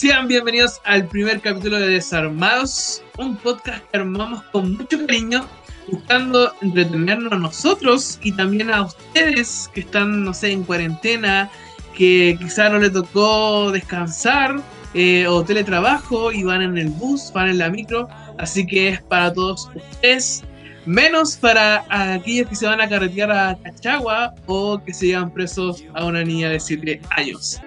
Sean bienvenidos al primer capítulo de Desarmados, un podcast que armamos con mucho cariño, buscando entretenernos a nosotros y también a ustedes que están, no sé, en cuarentena, que quizá no les tocó descansar eh, o teletrabajo y van en el bus, van en la micro, así que es para todos ustedes menos para aquellos que se van a carretear a Cachagua o que se llevan presos a una niña de 7 años.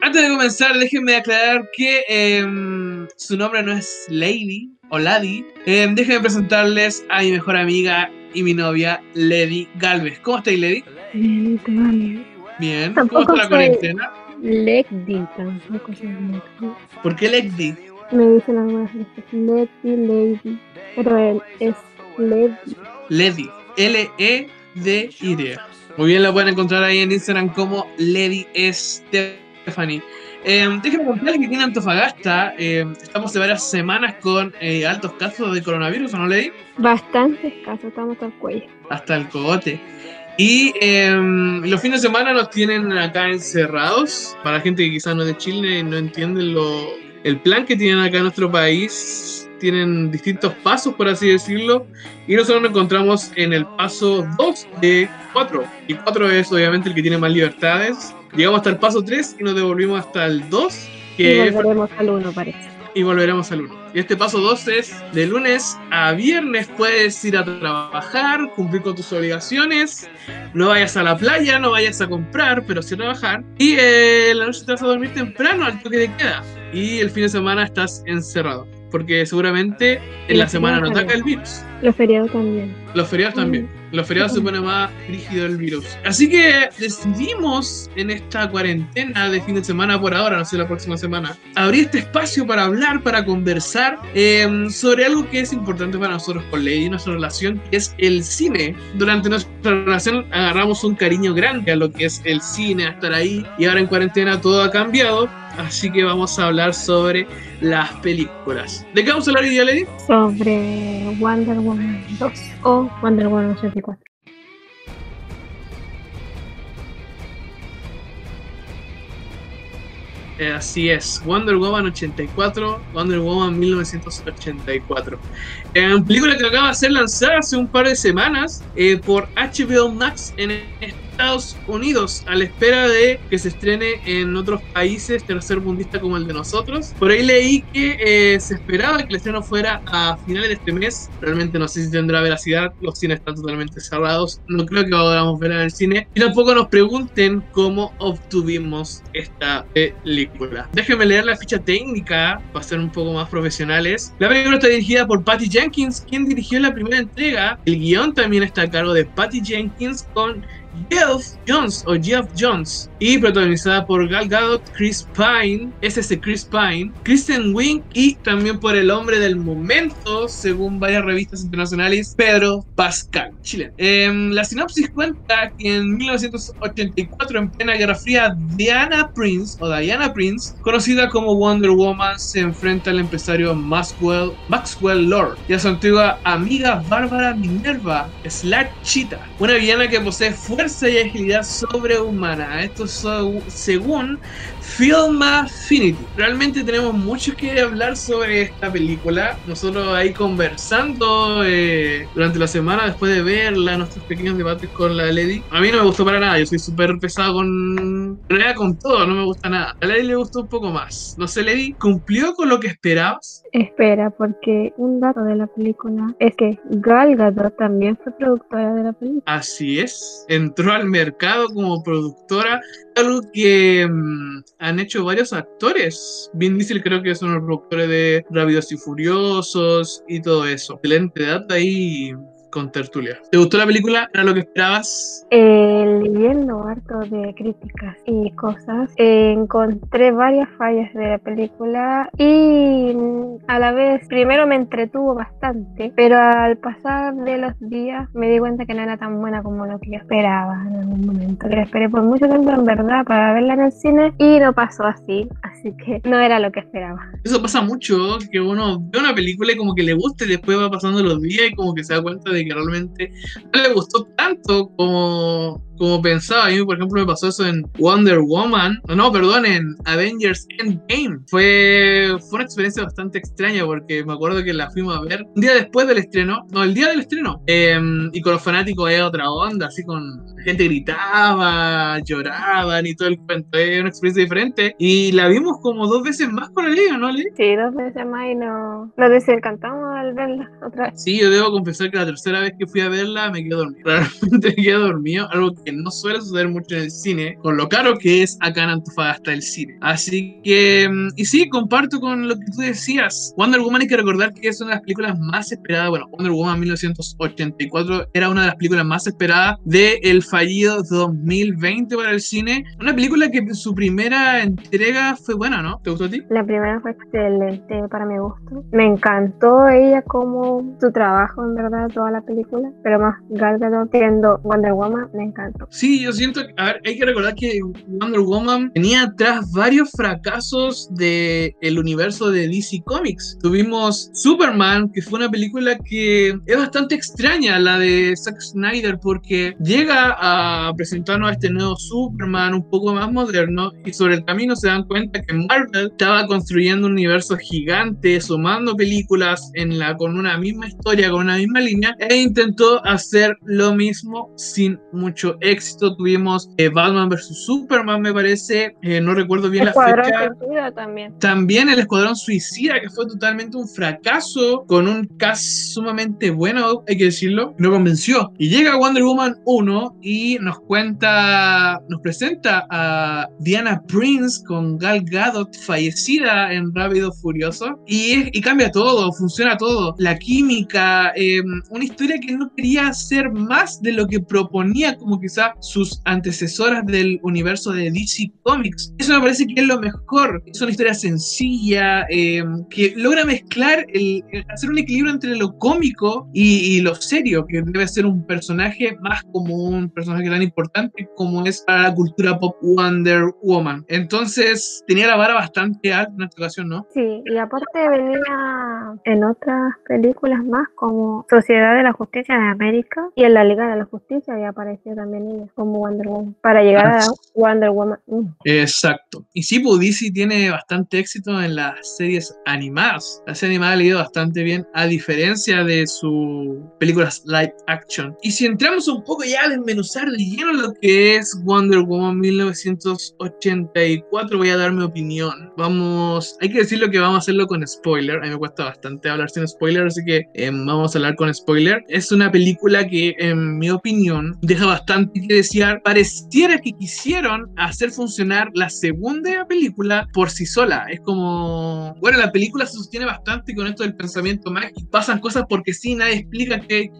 Antes de comenzar, déjenme aclarar que em, su nombre no es Lady o Lady. Em, déjenme presentarles a mi mejor amiga y mi novia, Lady Galvez. ¿Cómo estáis, Lady? Bien. Bien. ¿Cómo está la cuarentena? Legdi, tampoco soy Legdi. ¿Por qué Lady? Me dicen algunas veces Legdi, Lady, pero él es Legdi. Lady. L-E-D-Y. Muy bien, la pueden encontrar ahí en Instagram como Lady Stephanie. Eh, déjenme contarles que aquí en Antofagasta eh, estamos de varias semanas con eh, altos casos de coronavirus, ¿o no, Lady? Bastante escaso, estamos hasta el cuello. Hasta el cogote. Y eh, los fines de semana nos tienen acá encerrados. Para la gente que quizás no es de Chile y no entiende lo, el plan que tienen acá en nuestro país, tienen distintos pasos, por así decirlo. Y nosotros nos encontramos en el paso 2 de 4. Y 4 es obviamente el que tiene más libertades. Llegamos hasta el paso 3 y nos devolvimos hasta el 2, Y volveremos al uno, parece. y volveremos al 1. Y este paso 2 es de lunes a viernes puedes ir a trabajar, cumplir con tus obligaciones, no vayas a la playa, no vayas a comprar, pero sí a trabajar. Y eh, la noche te vas a dormir temprano al toque de queda. Y el fin de semana estás encerrado. Porque seguramente en la semana no ataca el virus. Los feriados también. Los feriados también. Los feriados se pone más rígido el virus. Así que decidimos en esta cuarentena de fin de semana por ahora, no sé la próxima semana, abrir este espacio para hablar, para conversar eh, sobre algo que es importante para nosotros con Lady, nuestra relación, que es el cine. Durante nuestra relación agarramos un cariño grande a lo que es el cine, a estar ahí, y ahora en cuarentena todo ha cambiado. Así que vamos a hablar sobre las películas. ¿De qué vamos a hablar hoy día, Lady? Sobre Wonder Woman 2 o Wonder Woman 84. Eh, así es, Wonder Woman 84, Wonder Woman 1984. Eh, película que acaba de ser lanzada hace un par de semanas eh, por HBO Max en Estados Unidos, a la espera de que se estrene en otros países tercermundistas como el de nosotros. Por ahí leí que eh, se esperaba que el estreno fuera a finales de este mes. Realmente no sé si tendrá veracidad, los cines están totalmente cerrados. No creo que podamos ver en el cine. Y tampoco nos pregunten cómo obtuvimos esta película. Déjenme leer la ficha técnica para ser un poco más profesionales. La película está dirigida por Patty Jenkins, quien dirigió la primera entrega. El guion también está a cargo de Patty Jenkins con Geoff Jones o Geoff Jones y protagonizada por Gal Gadot, Chris Pine, es ese Chris Pine, Kristen Wiig y también por el hombre del momento, según varias revistas internacionales, Pedro Pascal, chileno. Em, la sinopsis cuenta que en 1984, en plena Guerra Fría, Diana Prince o Diana Prince, conocida como Wonder Woman, se enfrenta al empresario Maxwell, Maxwell Lord y a su antigua amiga Bárbara Minerva, Slack Cheetah, una villana que posee fuerza y agilidad sobrehumana. Esto según Film Affinity. Realmente tenemos mucho que hablar sobre esta película. Nosotros ahí conversando eh, durante la semana, después de verla, nuestros pequeños debates con la Lady. A mí no me gustó para nada, yo soy súper pesado con. en con todo, no me gusta nada. A la Lady le gustó un poco más. No sé, Lady, ¿cumplió con lo que esperabas? Espera, porque un dato de la película es que Gal Gadot también fue productora de la película. Así es, entró al mercado como productora, algo que mm, han hecho varios actores. Vin Diesel creo que son los productores de Rápidos y Furiosos y todo eso. Excelente data ahí con tertulia. ¿Te gustó la película? ¿Era lo que esperabas? Eh, leyendo harto de críticas y cosas, eh, encontré varias fallas de la película y mm, a la vez, primero me entretuvo bastante, pero al pasar de los días me di cuenta que no era tan buena como lo que yo esperaba en algún momento. Que la esperé por mucho tiempo en verdad para verla en el cine y no pasó así, así que no era lo que esperaba. Eso pasa mucho, que uno ve una película y como que le gusta y después va pasando los días y como que se da cuenta de que realmente no le gustó tanto como como pensaba. A mí, por ejemplo, me pasó eso en Wonder Woman. No, perdón, en Avengers Endgame. Fue, fue una experiencia bastante extraña porque me acuerdo que la fuimos a ver un día después del estreno. No, el día del estreno. Em, y con los fanáticos era otra onda, así con gente gritaba, lloraban y todo el cuento. Es una experiencia diferente. Y la vimos como dos veces más por el día, ¿no, Lee? Sí, dos veces más y no, nos desencantamos al verla otra vez. Sí, yo debo confesar que la tercera vez que fui a verla me quedé dormido. Realmente me quedé dormido, algo que no suele suceder mucho en el cine, con lo caro que es acá en Antofagasta el cine. Así que, mm, y sí, comparto con lo que tú decías. Wonder Woman hay que recordar que es una de las películas más esperadas. Bueno, Wonder Woman 1984 era una de las películas más esperadas del el fallido 2020 para el cine. Una película que su primera entrega fue buena, ¿no? ¿Te gustó a ti? La primera fue excelente para mi gusto. Me encantó ella como su trabajo, en verdad, toda la película. Pero más Gal Gadot siendo Wonder Woman, me Sí, yo siento, a ver, hay que recordar que Wonder Woman tenía atrás varios fracasos del el universo de DC Comics. Tuvimos Superman, que fue una película que es bastante extraña, la de Zack Snyder, porque llega a presentarnos a este nuevo Superman un poco más moderno y sobre el camino se dan cuenta que Marvel estaba construyendo un universo gigante, sumando películas en la, con una misma historia, con una misma línea, e intentó hacer lo mismo sin mucho éxito. Tuvimos eh, Batman vs. Superman, me parece, eh, no recuerdo bien la fecha. también. También el Escuadrón Suicida, que fue totalmente un fracaso, con un cast sumamente bueno, hay que decirlo, no convenció. Y llega Wonder Woman 1 y nos cuenta, nos presenta a Diana Prince con Gal Gadot fallecida en Rápido Furioso y, y cambia todo, funciona todo. La química, em, una historia que no quería ser más de lo que proponía como quizá sus antecesoras del universo de DC Comics. Eso me parece que es lo mejor. Es una historia sencilla, em, que logra mezclar, el, hacer un equilibrio entre lo cómico y, lo serio, que debe ser un personaje más como un personaje tan importante como es para la cultura pop Wonder Woman. Entonces tenía la vara bastante alta en esta ocasión, ¿no? Sí, y aparte venía en otras películas más como Sociedad de la Justicia de América y en la Liga de la Justicia ya apareció también ella como Wonder Woman para llegar a Wonder Woman. Exacto. Y sí, pues DC tiene bastante éxito en las series animadas. La serie animada ha leído bastante bien a diferencia de sus películas live action. Y si entramos un poco ya a desmenuzar de lleno lo que es Wonder Woman 1984, voy a dar mi opinión. Vamos, hay que decirlo que vamos a hacerlo con spoiler. A mí me cuesta bastante hablar sin spoiler, así que eh, vamos a hablar con spoiler. Es una película que, en mi opinión, deja bastante que desear. Pareciera que quisieron hacer funcionar la segunda película por sí sola. Es como, bueno, la película se sostiene bastante con esto del pensamiento mágico. Pasan cosas porque sí, nadie explica que,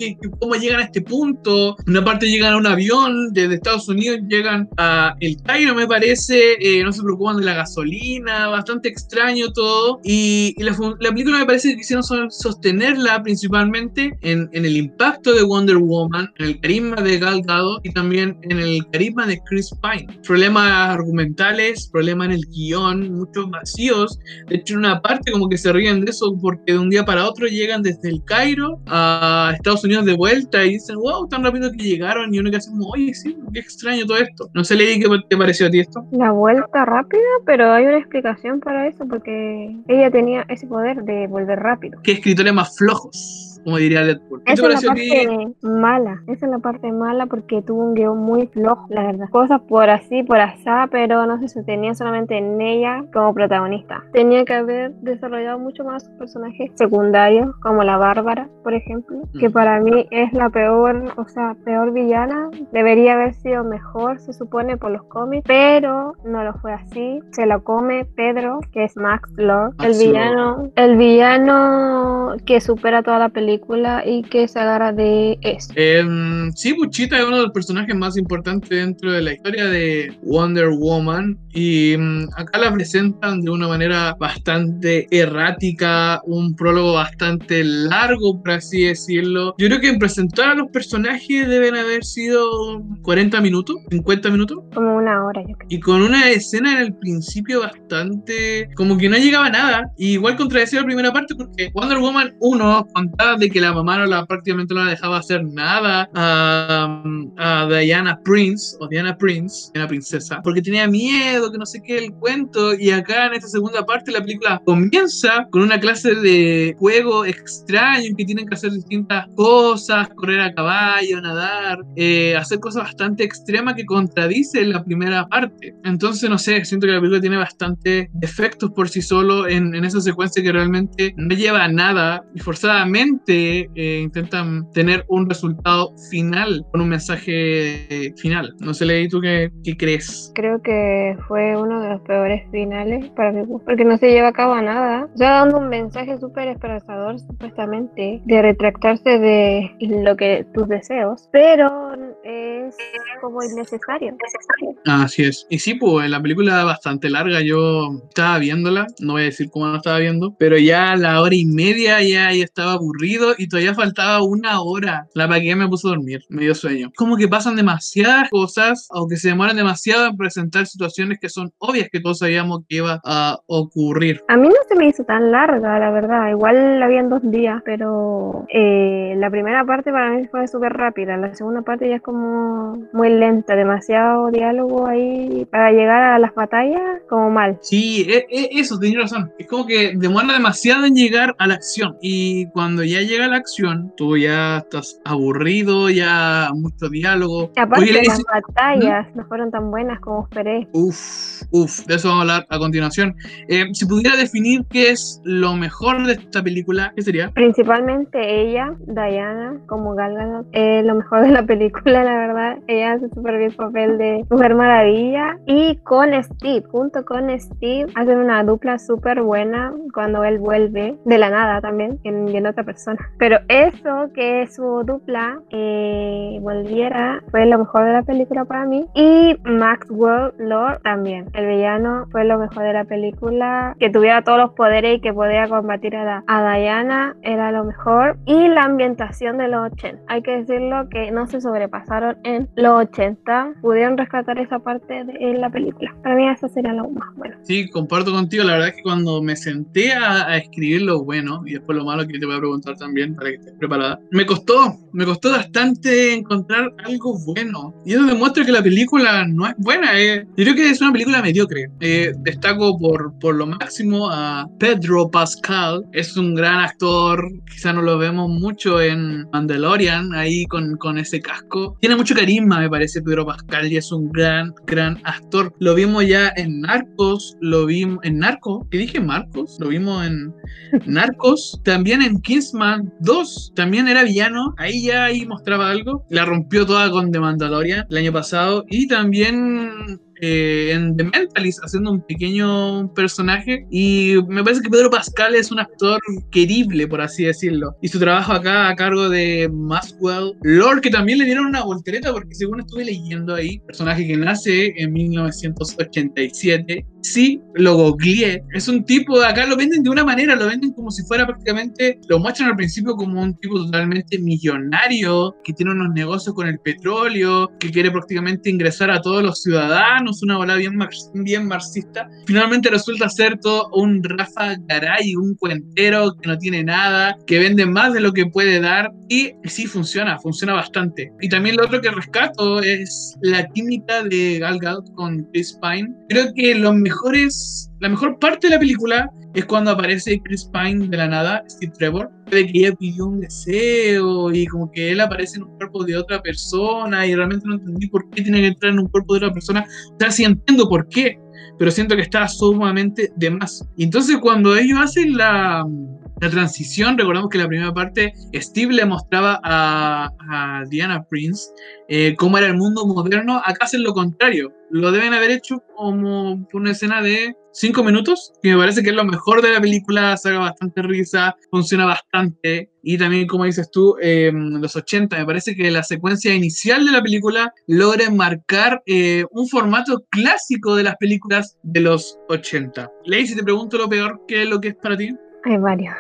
cómo llegan a este punto. Una parte llegan a un avión desde Estados Unidos, llegan a El Cairo, me parece. Eh, no se preocupan de la gasolina, bastante extraño todo. Y, la, película me parece que quisieron sostenerla principalmente en, en, el impacto de Wonder Woman, en el carisma de Gal Gadot y también en el carisma de Chris Pine. Problemas argumentales, problemas en el guion, muchos vacíos. De hecho, en una parte como que se ríen de eso porque de un día para otro llegan desde el Cairo a Estados Unidos de vuelta y dicen, wow, tan rápido que llegaron. Y uno que hace como, oye, sí, qué extraño todo esto. No sé, Lady, ¿qué te pareció a ti esto? La vuelta rápida, pero hay una explicación para eso porque ella tenía ese poder de volver rápido. ¿Qué escritores más flojos? Como diría Deadpool. Esa es la parte mala, esa es la parte mala porque tuvo un guion muy flojo, la verdad. Cosas por así, por asá, pero no se sostenía solamente en ella como protagonista. Tenía que haber desarrollado mucho más personajes secundarios, como la Bárbara, por ejemplo, que mm. para mí es la peor, o sea, peor villana. Debería haber sido mejor, se supone, por los cómics, pero no lo fue así. Se lo come Pedro, que es Max Lord, el villano, el villano que supera toda la película y que se agarra de eso. Em, sí, Buchita es uno de los personajes más importantes dentro de la historia de Wonder Woman y em, acá la presentan de una manera bastante errática, un prólogo bastante largo, por así decirlo. Yo creo que en presentar a los personajes deben haber sido 40 minutos, 50 minutos. Como una hora, yo creo. Y con una escena en el principio bastante... como que no llegaba a nada. igual contradecía la primera parte porque Wonder Woman 1 contaba de de que la mamá no la, prácticamente no la dejaba hacer nada a, a Diana Prince, o Diana Prince, Diana Princesa, porque tenía miedo, que no sé qué, el cuento. Y acá en esta segunda parte la película comienza con una clase de juego extraño en que tienen que hacer distintas cosas, correr a caballo, nadar, eh, hacer cosas bastante extremas que contradicen la primera parte. Entonces, no sé, siento que la película tiene bastante efectos por sí solo en, en esa secuencia que realmente no lleva a nada y forzadamente eh, intentan tener un resultado final con un mensaje final. No sé, Leí, ¿tú qué, qué, crees? Creo que fue uno de los peores finales para mí, porque no se lleva a cabo nada. Ya dando un mensaje súper esperanzador, supuestamente, de retractarse de lo que tus deseos, pero es como innecesario. Así es. Y sí, pues la película bastante larga. Yo estaba viéndola, no voy a decir cómo la estaba viendo, pero ya a la hora y media ya, ya estaba aburrido y todavía faltaba una hora. La paqué me puso a dormir, me dio sueño. Como que pasan demasiadas cosas, aunque se demoran demasiado en presentar situaciones que son obvias que todos sabíamos que iba a ocurrir. A mí no se me hizo tan larga, la verdad. Igual la vi en dos días, pero eh, la primera parte para mí fue súper rápida. La segunda parte ya es como muy lenta, demasiado diálogo ahí para llegar a las batallas, como mal. Sí, e, e, eso, tienes razón. Es como que demora demasiado en llegar a la acción. Y cuando ya llega la acción, tú ya estás aburrido, ya mucho diálogo. aparte, las batallas no fueron tan buenas como esperé. Uf, uf, de eso vamos a hablar a continuación. Eh, si pudiera definir qué es lo mejor de esta película, ¿qué sería? Principalmente ella, Diana, como Gal Gadot, eh, lo mejor de la película, la verdad. Ella hace súper bien el papel de Mujer Maravilla. Y con Steve, junto con Steve, hacen una dupla súper buena cuando él vuelve de la nada también, en, en otra persona. Pero eso, que su dupla eh, volviera, fue lo mejor de la película para mí. Y Maxwell Lord también. El villano fue lo mejor de la película. Que tuviera todos los poderes y que podía combatir a, a Diana era lo mejor. Y la ambientación de los 80. Hay que decirlo que no se sobrepasaron en los 80. Pudieron rescatar esa parte de la película. Para mí esa sería lo más bueno. Sí, comparto contigo. La verdad es que cuando me senté a, a escribir lo bueno y después lo malo que te voy a preguntar también para que estés preparada, me costó, me costó bastante encontrar algo bueno. Y eso demuestra que la película no es buena. Eh. Yo creo que es una película mediocre. Eh, destaco por, por lo máximo a Pedro Pascal. Es un gran actor. Quizá no lo vemos mucho en Mandalorian, ahí con, con ese casco. Tiene mucho carisma, me parece, Pedro Pascal. Y es un gran, gran actor. Lo vimos ya en Narcos. Lo vimos en Narcos. ¿Qué dije Marcos? Lo vimos en Narcos. También en Kingsman 2. También era villano. Ahí ya ahí mostraba algo. La rompió toda con The Mandalorian el año pasado. Y también eh, en The Mentalist haciendo un pequeño personaje y me parece que Pedro Pascal es un actor querible por así decirlo y su trabajo acá a cargo de Maxwell Lord que también le dieron una voltereta porque según estuve leyendo ahí personaje que nace en 1987 sí lo googleé es un tipo acá lo venden de una manera lo venden como si fuera prácticamente lo muestran al principio como un tipo totalmente millonario que tiene unos negocios con el petróleo que quiere prácticamente ingresar a todos los ciudadanos una bola bien, mar bien marxista. Finalmente resulta ser todo un Rafa Garay, un cuentero que no tiene nada, que vende más de lo que puede dar y sí funciona, funciona bastante. Y también lo otro que rescato es la química de Gal Gadot con Chris Pine. Creo que los mejores, la mejor parte de la película es cuando aparece Chris Pine de la nada, Steve Trevor, de que ella pidió un deseo y como que él aparece en un cuerpo de otra persona y realmente no entendí por qué tiene que entrar en un cuerpo de otra persona. O sea, sí entiendo por qué, pero siento que está sumamente de más. Y entonces cuando ellos hacen la, la transición, recordamos que en la primera parte Steve le mostraba a, Diana Prince eh, cómo era el mundo moderno, acá hacen lo contrario. Lo deben haber hecho como una escena de cinco minutos, que me parece que es lo mejor de la película, saca bastante risa, funciona bastante. Y también, como dices tú, eh, los 80, me parece que la secuencia inicial de la película logra marcar eh, un formato clásico de las películas de los 80. Ley, te pregunto lo peor, ¿qué es lo que es para ti? Hay varios.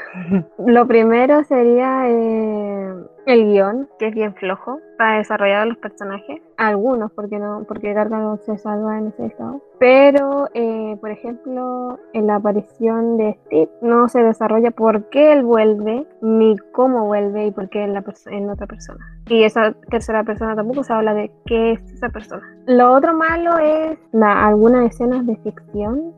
Lo primero sería eh, El guion, que es bien flojo, para desarrollar los personajes. Algunos, porque no, porque Gal Gadot se salva en ese estado. Pero, eh, por ejemplo, en la aparición de Steve no se desarrolla por qué él vuelve, ni cómo vuelve y por qué en, la en otra persona. Y esa tercera persona tampoco se habla de qué es esa persona. Lo otro malo es la, algunas escenas de ficción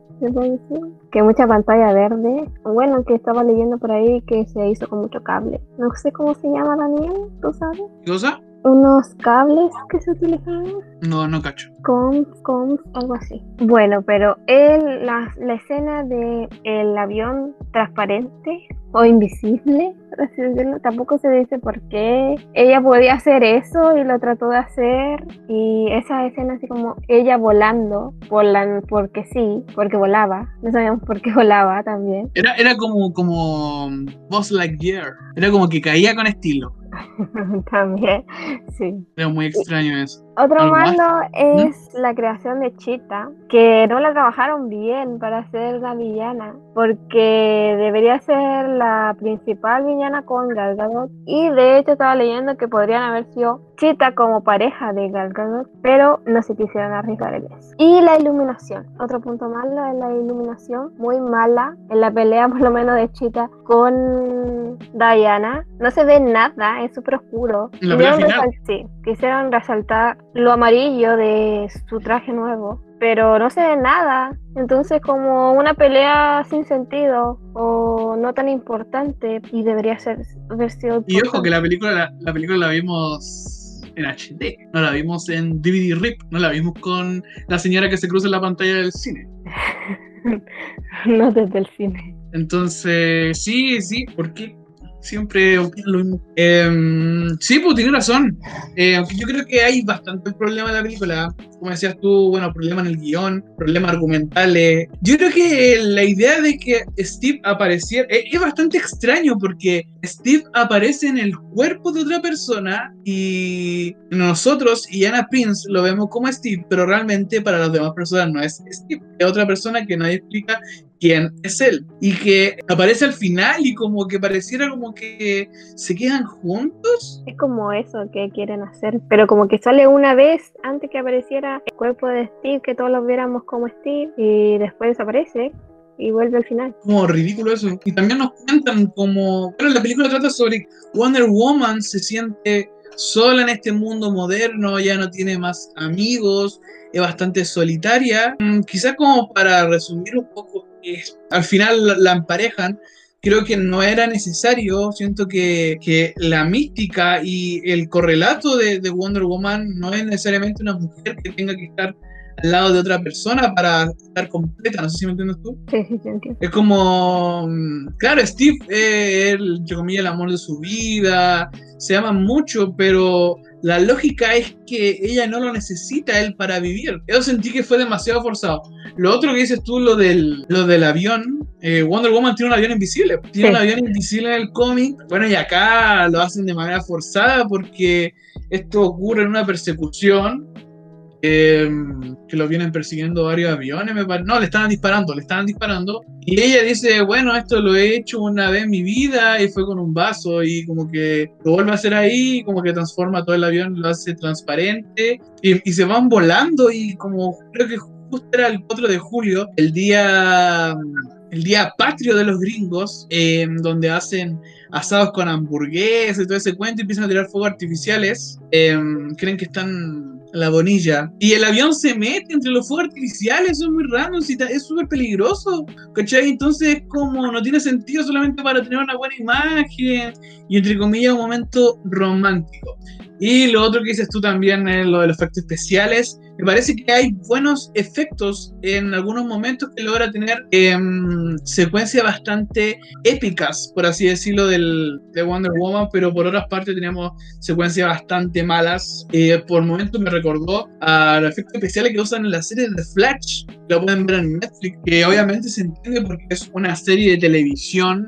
que mucha pantalla verde. Bueno, que estaba leyendo por ahí que se hizo con mucho cable. No sé cómo se llama, Daniel, ¿tú sabes? ¿Qué cosa? Unos cables que se utilizaban. No, no cacho. Coms, coms, algo así. Bueno, pero él, la, la escena de el avión transparente o invisible, tampoco se dice por qué ella podía hacer eso y lo trató de hacer y esa escena así como ella volando porque sí, porque volaba, no sabíamos por qué volaba también. Era, era como, como Boss Lightyear, era como que caía con estilo. también, sí. Era muy extraño eso. Otro malo es la creación de Chita, que no la trabajaron bien para ser la villana, porque debería ser la principal villana con Gal Gadot, y de hecho estaba leyendo que podrían haber sido Chita como pareja de Gal Gadot, pero no se quisieron arriesgar en eso. Y la iluminación, otro punto malo es la iluminación, muy mala en la pelea por lo menos de Chita con Diana, no se ve nada, es súper oscuro. sí, quisieron resaltar lo amarillo de su traje nuevo, pero no se ve nada. Entonces como una pelea sin sentido o no tan importante y debería ser versión. Y ojo que la película la, película la vimos en HD, no la vimos en DVD RIP, no la vimos con la señora que se cruza en la pantalla del cine. no desde el cine. Entonces, sí, sí, ¿por qué siempre opino lo mismo. Em, sí, pues tiene razón. Eh, aunque yo creo que hay bastante problema en la película. Como decías tú, bueno, problemas en el guion, problemas argumentales. Yo creo que la idea de que Steve apareciera eh, es bastante extraño porque Steve aparece en el cuerpo de otra persona y nosotros y Anna Prince lo vemos como Steve, pero realmente para las demás personas no es Steve. Es otra persona que nadie explica quién es él. Y que aparece al final y como que pareciera como que se quedan juntos. Es como eso que quieren hacer, pero como que sale una vez antes que apareciera el cuerpo de Steve, que todos lo viéramos como Steve, y después desaparece y vuelve al final. Como ridículo eso. Y también nos cuentan como, bueno, la película trata sobre Wonder Woman se siente sola en este mundo moderno, ya no tiene más amigos, es bastante solitaria. Mm, quizás como para resumir un poco al final la, emparejan, creo que no era necesario. Siento que, que la mística y el correlato de, de, Wonder Woman no es necesariamente una mujer que tenga que estar al lado de otra persona para estar completa. No sé si me entiendes tú. Sí, sí, sí entiendo. Es como, mm, claro, Steve es, el, el amor de su vida, se aman mucho, pero la lógica es que ella no lo necesita él para vivir. Yo sentí que fue demasiado forzado. Lo otro que dices tú, lo del, lo del avión, eh, Wonder Woman tiene un avión invisible. Tiene un avión invisible en el cómic. Bueno, y acá lo hacen de manera forzada porque esto ocurre en una persecución Em, que lo vienen persiguiendo varios aviones, me no, le estaban disparando, le estaban disparando, y ella dice, bueno, esto lo he hecho una vez en mi vida, y fue con un vaso, y como que lo vuelve a hacer ahí, como que transforma todo el avión, lo hace transparente, y, se van volando, y como creo que justo era el 4 de julio, el día, el día patrio de los gringos, em, donde hacen asados con hamburguesas y todo ese cuento, y empiezan a tirar fuegos artificiales, em, creen que están la bonilla. Y el avión se mete entre los fuegos artificiales, eso es muy raro, es súper peligroso, ¿cachai? Entonces, como no tiene sentido solamente para tener una buena imagen y, entre comillas, un momento romántico. Y lo otro que dices tú también es lo de los efectos especiales. Me parece que hay buenos efectos en algunos momentos que logra tener em, secuencias bastante épicas, por así decirlo, del, de Wonder Woman, pero por otras partes tenemos secuencias bastante malas. Eh, por momentos me recordó a los efectos especiales que usan en la serie de Flash, que lo pueden ver en Netflix, que obviamente se entiende porque es una serie de televisión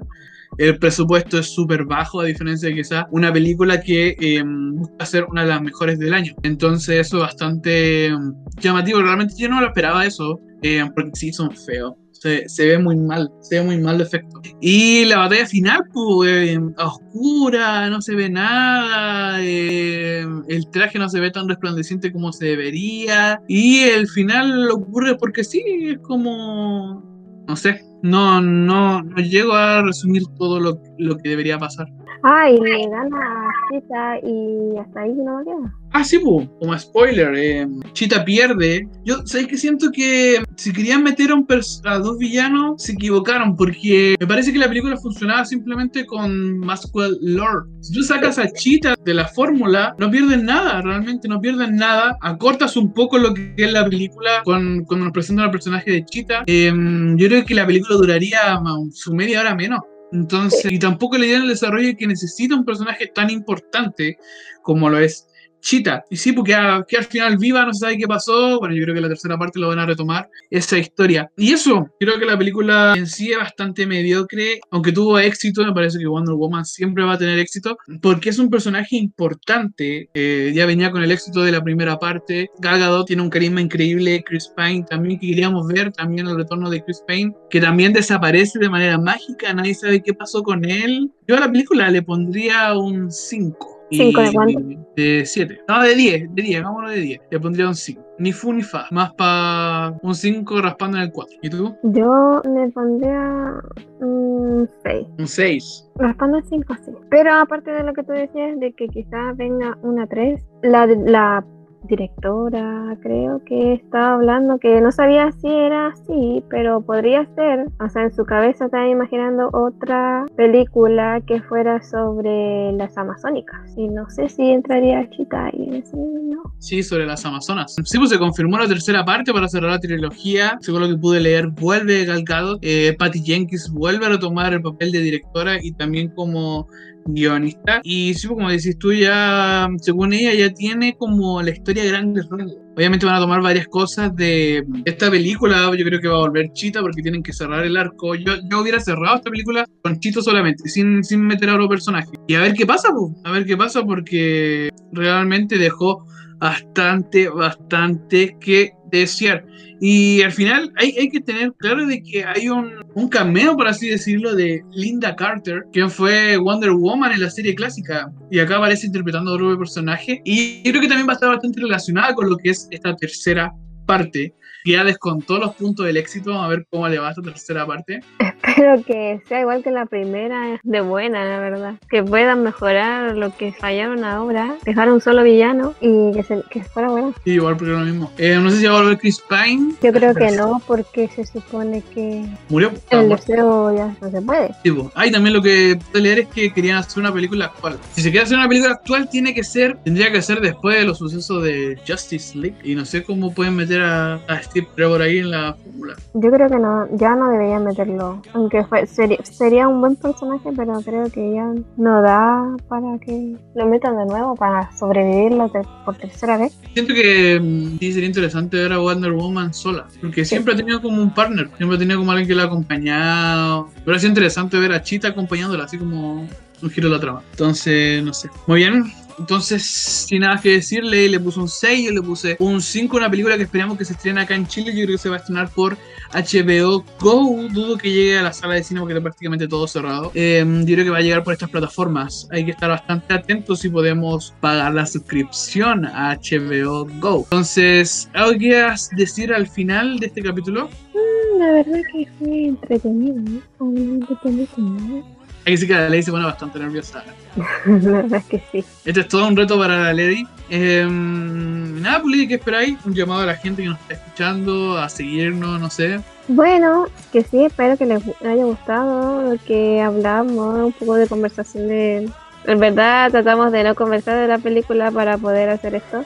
el presupuesto es súper bajo, a diferencia de sea una película que em, busca ser una de las mejores del año. Entonces eso es bastante em, llamativo. Realmente yo no lo esperaba eso, em, porque sí, son feos. Se, se ve muy mal, se ve muy mal de efecto. Y la batalla final, pues, eh, oscura, no se ve nada, eh, el traje no se ve tan resplandeciente como se debería. Y el final ocurre porque sí, es como. No sé, no, no, no llego a resumir todo lo, lo que debería pasar. Ah, y le gana Chita y hasta ahí no queda. Ah, sí, pues, como spoiler, eh, Chita pierde. Yo, ¿sabes que Siento que si querían meter a, un a dos villanos, se equivocaron, porque me parece que la película funcionaba simplemente con Maxwell Lord. Si tú sacas a Chita de la fórmula, no pierden nada, realmente no pierden nada. Acortas un poco lo que es la película cuando nos presentan al personaje de Chita. Eh, yo creo que la película duraría su media hora menos. Entonces, y tampoco le dieron el desarrollo que necesita un personaje tan importante como lo es Chita. Y sí, porque a- que al final viva, no se sabe qué pasó. Bueno, yo creo que la tercera parte lo van a retomar, esa historia. Y eso, creo que la película en sí es bastante mediocre, aunque tuvo éxito, me parece que Wonder Woman siempre va a tener éxito, porque es un personaje importante. eh, ya venía con el éxito de la primera parte. Gal Gadot tiene un carisma increíble. Chris Pine también, que queríamos ver, también el retorno de Chris Pine, que también desaparece de manera mágica. Nadie sabe qué pasó con él. Yo a la película le pondría un 5. ¿Cinco de cuánto? De 7. No, de 10, de 10, vámonos de 10. Le pondría un 5. Ni fu ni fa. Más para un 5 raspando en el 4. ¿Y tú? Yo le pondría un 6. Un 6. Raspando el 5, sí. Pero aparte de lo que tú decías, de que quizás venga una 3, la, la directora creo que estaba hablando que no sabía si era así, pero podría ser. O sea, en su cabeza estaba imaginando otra película que fuera sobre las amazónicas. Y no sé si entraría Chita ahí en ese no. Sí, sobre las Amazonas. Sí, pues se confirmó la tercera parte para cerrar la trilogía. Según lo que pude leer, vuelve Gal Gadot. Eh, Patty Jenkins vuelve a retomar el papel de directora y también como guionista. Y sí, pues, como decís tú, ya, según ella, ya tiene como la historia de grandes. Obviamente van a tomar varias cosas de esta película. Yo creo que va a volver Chita porque tienen que cerrar el arco. Yo, yo hubiera cerrado esta película con Chito solamente, sin, sin meter a otro personaje. Y a ver qué pasa, pues. A ver qué pasa porque realmente dejó bastante, bastante que desear. Y al final hay, hay que tener claro de que hay un, un cameo, por así decirlo, de Linda Carter, quien fue Wonder Woman en la serie clásica. Y acá aparece interpretando a otro personaje. Y creo que también va a estar bastante relacionada con lo que es esta tercera parte. Que Ya descontó los puntos del éxito. A ver cómo le va esta tercera parte. Espero que sea igual que la primera, de buena, la verdad. Que puedan mejorar lo que fallaron ahora, dejar un solo villano y que, se, que fuera bueno. Y igual porque lo mismo. Eh, no sé si va a volver Chris Pine. Yo creo que no, porque se supone que Murió. el deseo ya no se puede. Tipo, Ahí también lo que pude leer es que querían hacer una película actual. Si se quiere hacer una película actual, tiene que ser, tendría que ser después de los sucesos de Justice League. Y no sé cómo pueden meter a, a Steve Trevor ahí en la fórmula. Yo creo que no, ya no deberían meterlo. Aunque fue, sería, sería un buen personaje, pero creo que ya no da para que lo metan de nuevo para sobrevivirlo te- por tercera vez. Siento que mm, sí sería interesante ver a Wonder Woman sola. Porque siempre ha tenido como un partner. Siempre ha tenido como alguien que la ha acompañado. Pero es interesante ver a Chita acompañándola, así como un giro de la trama. Entonces, no sé. Muy bien. Entonces, sin nada que decirle, le puse un 6, yo le puse un 5, una película que esperamos que se estrene acá en Chile. Yo creo que se va a estrenar por HBO Go. Dudo que llegue a la sala de cine porque está prácticamente todo cerrado. Eh, yo creo que va a llegar por estas plataformas. Hay que estar bastante atentos si podemos pagar la suscripción a HBO Go. Entonces, ¿algo quieras decir al final de este capítulo? Mm, La verdad que fue entretenido. Obviamente película, Hay que decir que la ley se pone bastante nerviosa. La verdad es que sí. Este es todo un reto para la Lady. Eh, nada, pues Lady, ¿qué esperáis? Un llamado a la gente que nos está escuchando, a seguirnos, no sé. Bueno, que sí, espero que les haya gustado lo que hablamos, un poco de conversación de... En verdad tratamos de no conversar de la película para poder hacer esto,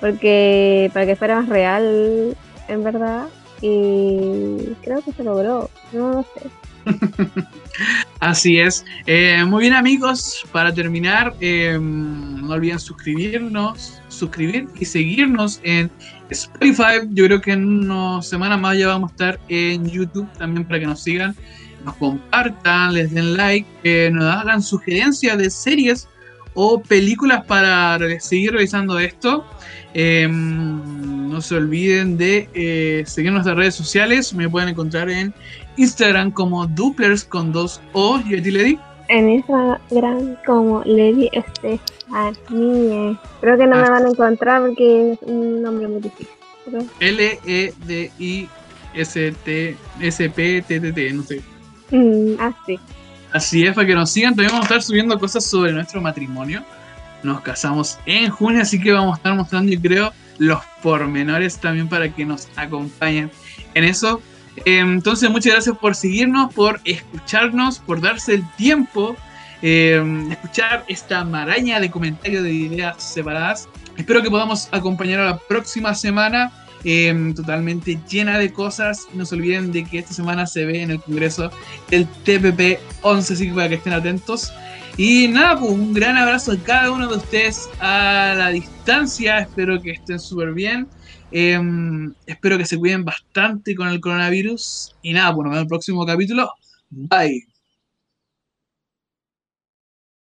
porque para que fuera más real, en verdad, y creo que se logró, no lo sé. Así es. Eh, muy bien amigos, para terminar, eh, no olviden suscribirnos, suscribir y seguirnos en Spotify. Yo creo que en unas semanas más ya vamos a estar en YouTube también para que nos sigan, nos compartan, les den like, que nos hagan sugerencias de series o películas para seguir revisando esto. Eh, no se olviden de eh, seguir nuestras redes sociales. Me pueden encontrar en Instagram como Duplers con dos O. ¿Y a ti, Lady? En Instagram como Lady Estefanie. Creo que no me van a encontrar porque es un nombre muy difícil. L-E-D-I-S-T-S-P-T-T-T, no sé. Mm, así. Así es, para que nos sigan. También vamos a estar subiendo cosas sobre nuestro matrimonio. Nos casamos en junio, así que vamos a estar mostrando, yo creo, los pormenores también para que nos acompañen en eso. Em, entonces, muchas gracias por seguirnos, por escucharnos, por darse el tiempo em, de escuchar esta maraña de comentarios de ideas separadas. Espero que podamos acompañar a la próxima semana em, totalmente llena de cosas. No se olviden de que esta semana se ve en el Congreso el TPP 11, así que para que estén atentos. Y nada, pues un gran abrazo a cada uno de ustedes a la distancia. Espero que estén súper bien. Em, espero que se cuiden bastante con el coronavirus. Y nada, pues nos vemos en el próximo capítulo. Bye.